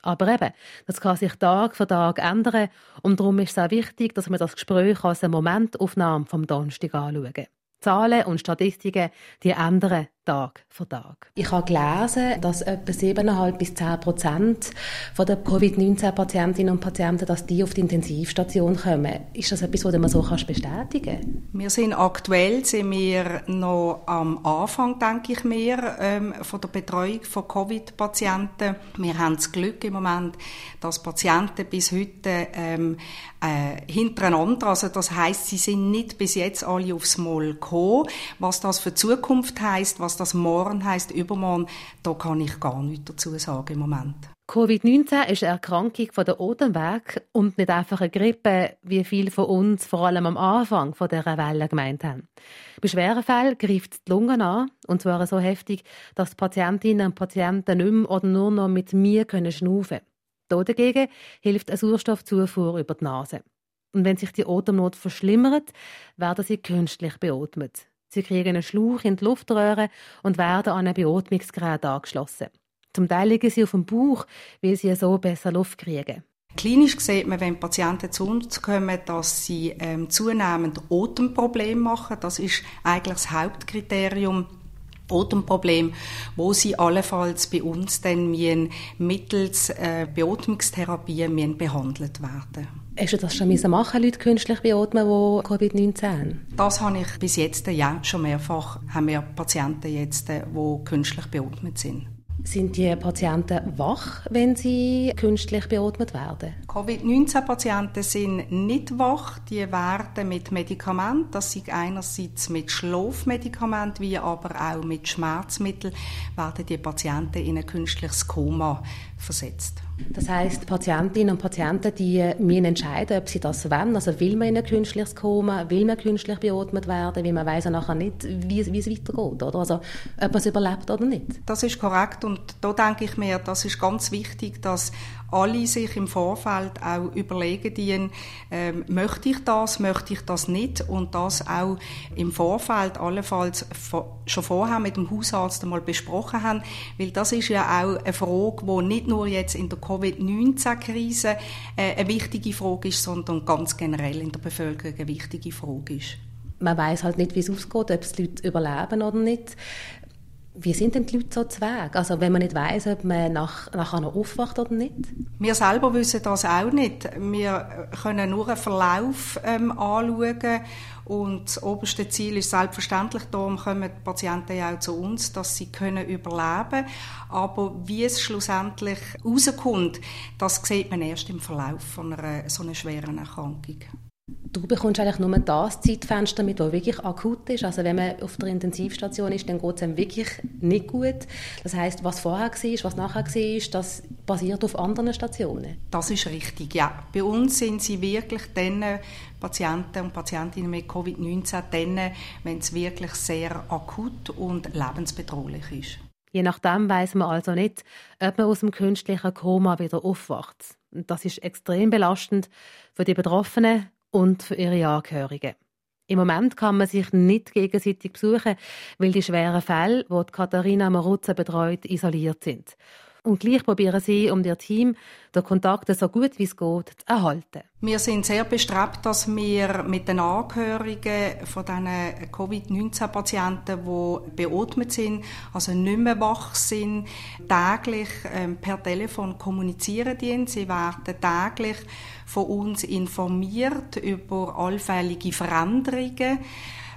Aber eben, das kann sich Tag für Tag ändern und darum ist es auch wichtig, dass wir das Gespräch als eine Momentaufnahme vom Donnerstag anschauen. Zahlen und Statistiken, die ändern Tag für Tag. Ich habe gelesen, dass etwa 7,5 bis 10 Prozent der Covid-19-Patientinnen und Patienten, dass die auf die Intensivstation kommen. Ist das etwas, was man so bestätigen kann? Wir sind aktuell sind wir noch am Anfang, denke ich mir, ähm, von der Betreuung von Covid-Patienten. Wir haben das Glück im Moment, dass Patienten bis heute ähm, äh, hintereinander, also das heißt, sie sind nicht bis jetzt alle aufs Mal gekommen. Was das für Zukunft heißt, was das morgen heißt, übermorgen, da kann ich gar nichts dazu sagen im Moment. Covid-19 ist eine Erkrankung der Atemweg und nicht einfach eine Grippe, wie viele von uns vor allem am Anfang von dieser Welle gemeint haben. Bei schweren Fällen greift die Lunge an, und zwar so heftig, dass die Patientinnen und Patienten nicht mehr oder nur noch mit mir können schnaufen können. Dagegen hilft eine Sauerstoffzufuhr über die Nase. Und wenn sich die Atemnot verschlimmert, werden sie künstlich beatmet. Sie kriegen einen Schlauch in die Luftröhre und werden an ein Beatmungsgerät angeschlossen. Zum Teil liegen sie auf dem Bauch, weil sie so besser Luft kriegen. Klinisch sieht man, wenn Patienten zu uns kommen, dass sie ähm, zunehmend Atemprobleme machen. Das ist eigentlich das Hauptkriterium. Atemproblem, wo sie allenfalls bei uns dann mittels äh, Beatmungstherapie behandelt werden. Hast du das schon machen, Leute künstlich beatmen, die Covid-19 haben? Das habe ich bis jetzt ja schon mehrfach. Haben wir Patienten jetzt, die künstlich beatmet sind. Sind die Patienten wach, wenn sie künstlich beatmet werden? Covid-19-Patienten sind nicht wach. Die werden mit Medikamenten, das sind einerseits mit Schlafmedikamenten, wie aber auch mit Schmerzmitteln, werden die Patienten in ein künstliches Koma versetzt. Das heißt, Patientinnen und Patienten, die müssen entscheiden, ob sie das wollen. Also will man in ein künstliches Koma, will man künstlich beatmet werden, weil man weiß ja nachher nicht, wie, wie es weitergeht, oder? Also, ob man es überlebt oder nicht. Das ist korrekt und da denke ich mir, das ist ganz wichtig, dass alle sich im Vorfeld auch überlegen, die, ähm, möchte ich das, möchte ich das nicht? Und das auch im Vorfeld allenfalls schon vorher mit dem Hausarzt einmal besprochen haben, weil das ist ja auch eine Frage, die nicht nur jetzt in der Covid-19-Krise äh, eine wichtige Frage ist, sondern ganz generell in der Bevölkerung eine wichtige Frage ist. Man weiß halt nicht, wie es ausgeht, ob es die Leute überleben oder nicht. Wie sind denn die Leute so zu Weg? Also wenn man nicht weiß, ob man nach, nachher noch aufwacht oder nicht? Wir selber wissen das auch nicht. Wir können nur einen Verlauf ähm, anschauen und das oberste Ziel ist selbstverständlich, darum kommen die Patienten ja auch zu uns, dass sie können überleben Aber wie es schlussendlich rauskommt, das sieht man erst im Verlauf von einer so einer schweren Erkrankung. Du bekommst eigentlich nur das Zeitfenster mit, das wirklich akut ist. Also wenn man auf der Intensivstation ist, dann geht es einem wirklich nicht gut. Das heißt, was vorher war, was nachher war, das basiert auf anderen Stationen. Das ist richtig, ja. Bei uns sind sie wirklich dann Patienten und Patientinnen mit Covid-19 dann, wenn es wirklich sehr akut und lebensbedrohlich ist. Je nachdem weiß man also nicht, ob man aus dem künstlichen Koma wieder aufwacht. Das ist extrem belastend für die Betroffenen und für ihre Angehörigen. Im Moment kann man sich nicht gegenseitig besuchen, weil die schweren Fälle, die Katharina Maruzza betreut, isoliert sind. Und gleich probieren sie um ihr Team den Kontakt so gut wie es geht zu erhalten. Wir sind sehr bestrebt, dass wir mit den Angehörigen von diesen Covid-19-Patienten, die beatmet sind, also nicht mehr wach sind, täglich ähm, per Telefon kommunizieren. Sie werden täglich von uns informiert über allfällige Veränderungen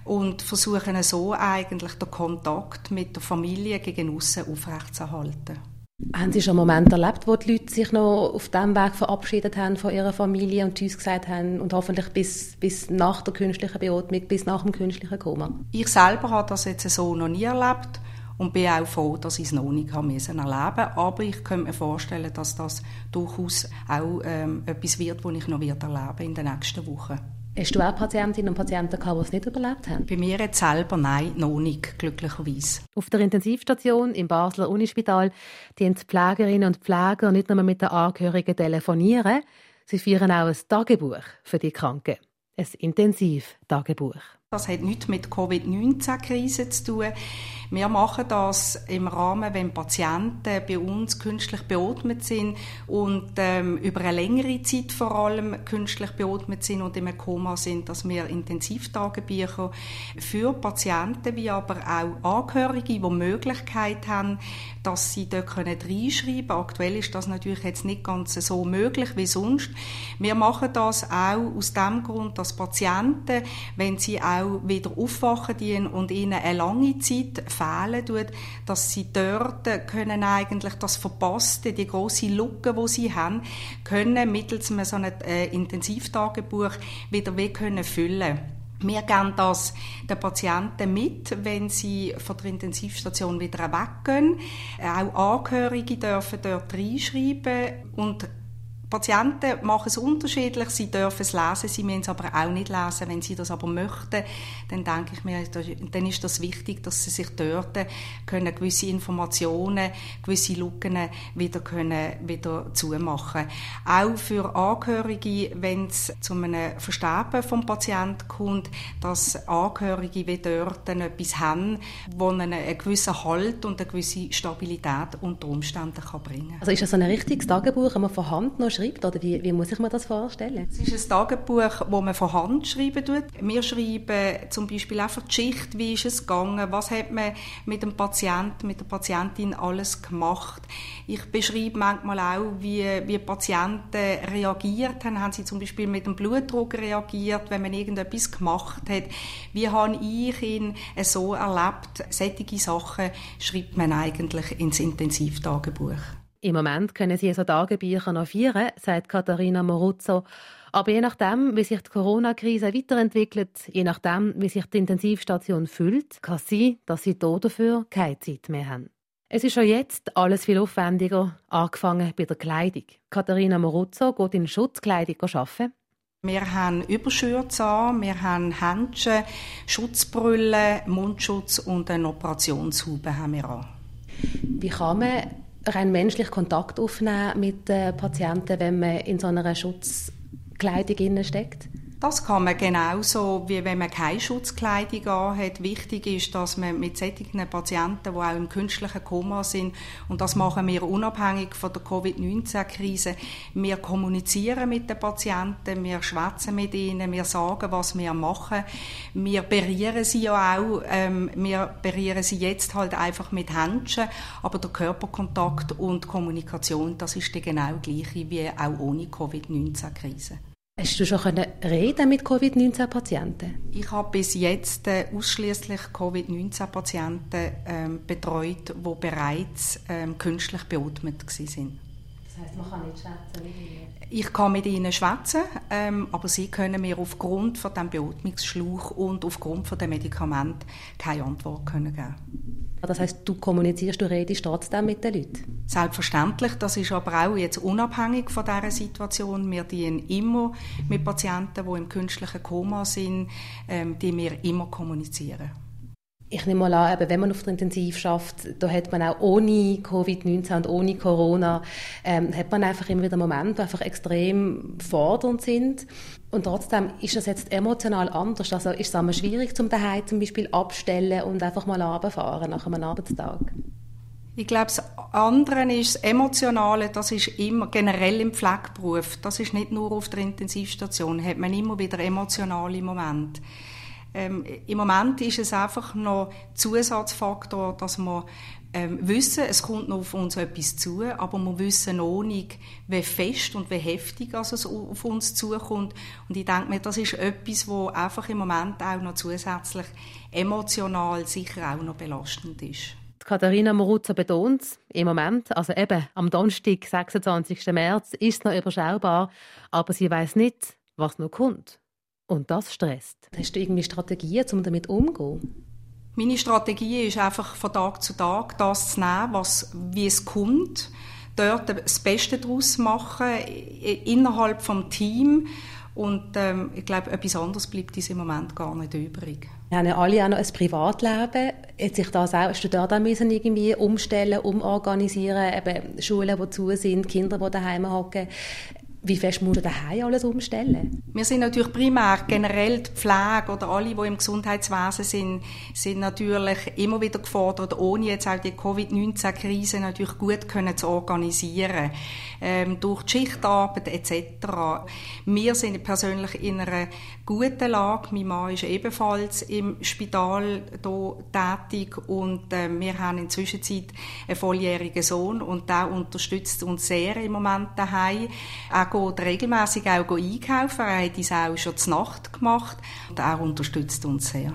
und versuchen so eigentlich den Kontakt mit der Familie gegen aussen aufrechtzuerhalten. Haben Sie schon Momente erlebt, wo die Leute sich noch auf diesem Weg verabschiedet haben von ihrer Familie und Tschüss gesagt haben und hoffentlich bis, bis nach der künstlichen Beatmung, bis nach dem künstlichen Koma? Ich selber habe das jetzt so noch nie erlebt und bin auch froh, dass ich es noch nicht erleben Aber ich könnte mir vorstellen, dass das durchaus auch ähm, etwas wird, was ich noch erleben in den nächsten Wochen. Hast du auch Patientinnen und Patienten gehabt, die es nicht überlebt haben? Bei mir jetzt selber nein, noch nicht, glücklicherweise. Auf der Intensivstation im Basler Unispital die Pflegerinnen und Pfleger nicht nur mit den Angehörigen telefonieren, sie führen auch ein Tagebuch für die Kranken. Ein Intensivtagebuch. Das hat nichts mit Covid-19-Krise zu tun. Wir machen das im Rahmen, wenn Patienten bei uns künstlich beatmet sind und ähm, über eine längere Zeit vor allem künstlich beatmet sind und im Koma sind, dass wir Intensivtagebücher für Patienten wie aber auch Angehörige, die Möglichkeit haben, dass sie dort können reinschreiben können. Aktuell ist das natürlich jetzt nicht ganz so möglich wie sonst. Wir machen das auch aus dem Grund, dass Patienten, wenn sie auch wieder aufwachen und ihnen eine lange Zeit fehlen tut, dass sie dort können eigentlich das Verpasste, die große Lücke, wo sie haben, können mittels so einem äh, Intensivtagebuch wieder weg können füllen. Wir geben das den Patienten mit, wenn sie von der Intensivstation wieder weggehen. Auch Angehörige dürfen dort reinschreiben und Patienten machen es unterschiedlich, sie dürfen es lesen, sie müssen es aber auch nicht lesen. Wenn sie das aber möchten, dann denke ich mir, dann ist das wichtig, dass sie sich dort können gewisse Informationen, gewisse Lücken wieder, können, wieder zumachen Auch für Angehörige, wenn es zu einem Versterben vom Patienten kommt, dass Angehörige wie dort etwas haben, wo einen einen gewissen Halt und eine gewisse Stabilität unter Umständen kann bringen kann. Also ist das ein richtiges Tagebuch, das man von Hand noch schreibt? Oder wie, wie muss ich mir das vorstellen? Es ist ein Tagebuch, das man von Hand schreiben tut. Wir schreiben zum Beispiel einfach die Geschichte, wie ist es gegangen, was hat man mit dem Patienten, mit der Patientin alles gemacht. Ich beschreibe manchmal auch, wie, wie Patienten reagiert haben. Haben sie zum Beispiel mit dem Blutdruck reagiert, wenn man irgendetwas gemacht hat? Wie habe ich ihn so erlebt? Solche Sachen schreibt man eigentlich ins Intensivtagebuch. Im Moment können sie so Tagebücher noch feiern, sagt Katharina Moruzzo. Aber je nachdem, wie sich die Corona-Krise weiterentwickelt, je nachdem, wie sich die Intensivstation füllt, kann es sein, dass sie dafür keine Zeit mehr haben. Es ist schon jetzt alles viel aufwendiger, angefangen bei der Kleidung. Katharina Moruzzo geht in Schutzkleidung arbeiten. Wir haben Überschürze an, wir haben Handschuhe, Schutzbrille, Mundschutz und eine Operationshaube haben wir an. Wie kann man rein menschlich Kontakt aufnehmen mit den Patienten, wenn man in so einer Schutzkleidung steckt? Das kann man genauso, wie wenn man keine Schutzkleidung anhat. Wichtig ist, dass man mit solchen Patienten, die auch im künstlichen Koma sind, und das machen wir unabhängig von der Covid-19-Krise, wir kommunizieren mit den Patienten, wir schwätzen mit ihnen, wir sagen, was wir machen. Wir berieren sie ja auch, ähm, wir berieren sie jetzt halt einfach mit Händchen, aber der Körperkontakt und Kommunikation, das ist die genau gleiche wie auch ohne Covid-19-Krise. Hast du schon reden mit Covid-19-Patienten? Ich habe bis jetzt äh, ausschließlich Covid-19-Patienten ähm, betreut, die bereits ähm, künstlich beatmet waren. Das heißt, man kann nicht schwätzen mit ihnen? Ich kann mit ihnen schwätzen, ähm, aber sie können mir aufgrund von dem Beatmungsschlauch und aufgrund von dem Medikament keine Antwort können geben. Das heißt, du kommunizierst, du redest trotzdem mit den Leuten? Selbstverständlich. Das ist aber auch jetzt unabhängig von dieser Situation. Wir dienen immer mit Patienten, die im künstlichen Koma sind, ähm, die wir immer kommunizieren ich nehme mal an, wenn man auf der Intensiv schafft, da hat man auch ohne Covid-19 und ohne Corona, ähm, hat man einfach immer wieder Momente, die einfach extrem fordernd sind. Und trotzdem ist das jetzt emotional anders. Also ist es einmal schwierig, zum daheim zum Beispiel abstellen und einfach mal runterfahren nach einem Arbeitstag. Ich glaube, das andere ist das Emotionale, das ist immer generell im Pflegeberuf. Das ist nicht nur auf der Intensivstation, hat man immer wieder emotionale Momente. Ähm, Im Moment ist es einfach noch Zusatzfaktor, dass wir ähm, wissen, es kommt noch auf uns etwas zu, aber wir wissen noch nicht, wie fest und wie heftig also es auf uns zukommt. Und ich denke mir, das ist etwas, wo einfach im Moment auch noch zusätzlich emotional sicher auch noch belastend ist. Katharina Moruzza betont, im Moment, also eben am Donnerstag, 26. März, ist es noch überschaubar, aber sie weiß nicht, was noch kommt. Und das stresst. Hast du irgendwie Strategien, um damit umzugehen? Meine Strategie ist einfach von Tag zu Tag das zu nehmen, was, wie es kommt, dort das Beste daraus machen, innerhalb des Teams. Und ähm, ich glaube, etwas anderes bleibt uns im Moment gar nicht übrig. Wir haben ja alle auch noch ein Privatleben. Hat sich das auch, hast du da müssen irgendwie umstellen, umorganisieren, eben Schulen, die zu sind, Kinder, die daheim hocken. Wie fest muss man daheim alles umstellen? Wir sind natürlich primär generell die Pflege oder alle, die im Gesundheitswesen sind, sind natürlich immer wieder gefordert, ohne jetzt auch die Covid-19-Krise natürlich gut können zu organisieren, ähm, durch die Schichtarbeit etc. Wir sind persönlich in einer guten Lage. Mein Mann ist ebenfalls im Spital tätig und äh, wir haben in der Zwischenzeit einen volljährigen Sohn und der unterstützt uns sehr im Moment daheim. Er geht regelmäßig auch einkaufen. Er hat es auch schon zur Nacht gemacht und er unterstützt uns sehr.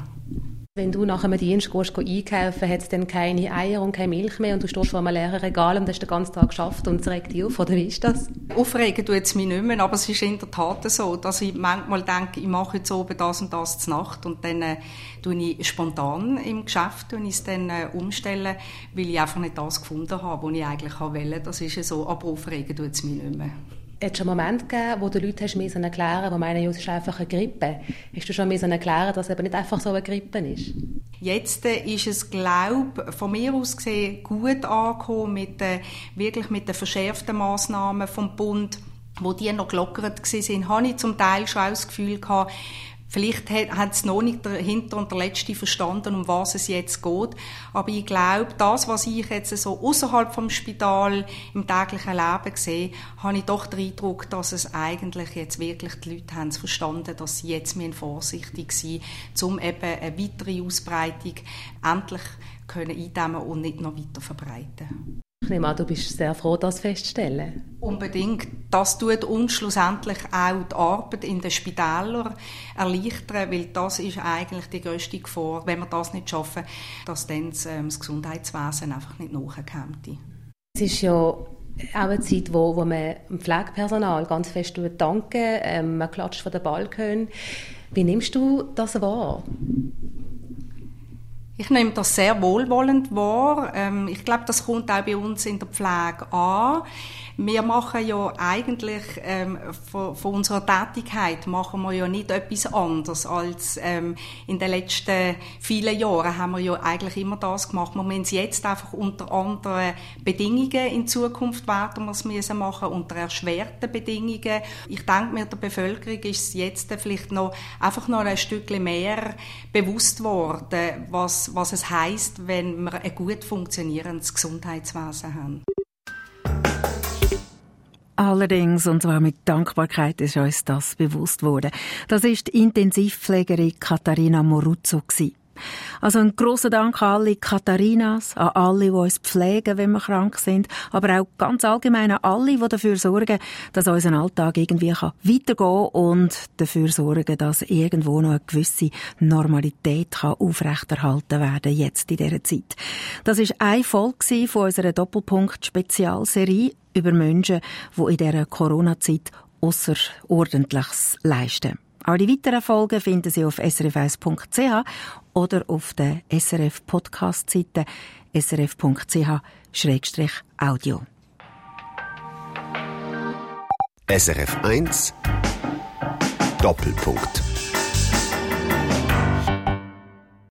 Wenn du nach einem Dienst gehst, einkaufen, hat es dann keine Eier und keine Milch mehr und du stehst vor einem leeren Regal und hast den ganzen Tag geschafft und es regt dich auf, oder wie ist das? Aufregen tut es mich nicht mehr, aber es ist in der Tat so, dass ich manchmal denke, ich mache jetzt oben das und das zur Nacht und dann äh, ich spontan im Geschäft und es dann äh, umstellen, weil ich einfach nicht das gefunden habe, was ich eigentlich wollte. Das ist so, aber aufregen tut es mich nicht mehr. Hat schon einen Moment gegeben, wo du Leute hast müssen erklären wo meinen, es ist einfach eine Grippe? Hast du schon müssen erklären, dass es eben nicht einfach so eine Grippe ist? Jetzt äh, ist es, glaube von mir aus gesehen, gut angekommen mit, äh, wirklich mit den verschärften Massnahmen vom Bund wo die noch gelockert waren, habe ich zum Teil schon das Gefühl gehabt, Vielleicht haben sie noch nicht der Hinter- und der Letzte verstanden, um was es jetzt geht. Aber ich glaube, das, was ich jetzt so außerhalb vom Spital im täglichen Leben sehe, habe ich doch den Eindruck, dass es eigentlich jetzt wirklich die Leute haben verstanden, dass sie jetzt vorsichtig sein müssen, um eben eine weitere Ausbreitung endlich können eindämmen und nicht noch weiter verbreiten. Ich nehme an, du bist sehr froh, das festzustellen. Unbedingt. Das tut uns schlussendlich auch die Arbeit in den Spitälern erleichtern, weil das ist eigentlich die grösste Gefahr, wenn wir das nicht schaffen, dass dann das, ähm, Gesundheitswesen einfach nicht nachkommt. Es ist ja auch eine Zeit, wo, wo man dem Pflegepersonal ganz fest danken ähm, man klatscht von den Balkon. Wie nimmst du das wahr? Ich nehme das sehr wohlwollend wahr. Ähm, ich glaube, das kommt auch bei uns in der Pflege an. Wir machen ja eigentlich ähm, von, von, unserer Tätigkeit machen wir ja nicht etwas anderes als ähm, in den letzten vielen Jahren haben wir ja eigentlich immer das gemacht. Wir müssen es jetzt einfach unter anderen Bedingungen in Zukunft werden wir es müssen machen unter erschwerten Bedingungen. Ich denke mir der Bevölkerung ist es jetzt vielleicht noch einfach noch ein Stückchen mehr bewusst worden, was was es heißt, wenn wir ein gut funktionierendes Gesundheitswesen haben. Allerdings, und zwar mit Dankbarkeit, ist uns das bewusst worden. Das ist die Intensivpflegerin Katharina Moruzzo. Gewesen. Also ein großer Dank an alle Katharinas, an alle, die uns pflegen, wenn wir krank sind, aber auch ganz allgemein an alle, die dafür sorgen, dass unser Alltag irgendwie weitergehen kann und dafür sorgen, dass irgendwo noch eine gewisse Normalität kann aufrechterhalten werden jetzt in dieser Zeit. Das ist eine Folge von unserer Doppelpunkt-Spezialserie über Menschen, die in dieser Corona-Zeit Außerordentliches leisten. Auch die weiteren Folgen finden Sie auf srf1.ch oder auf der SRF Podcast-Seite srf.ch-audio. SRF 1 Doppelpunkt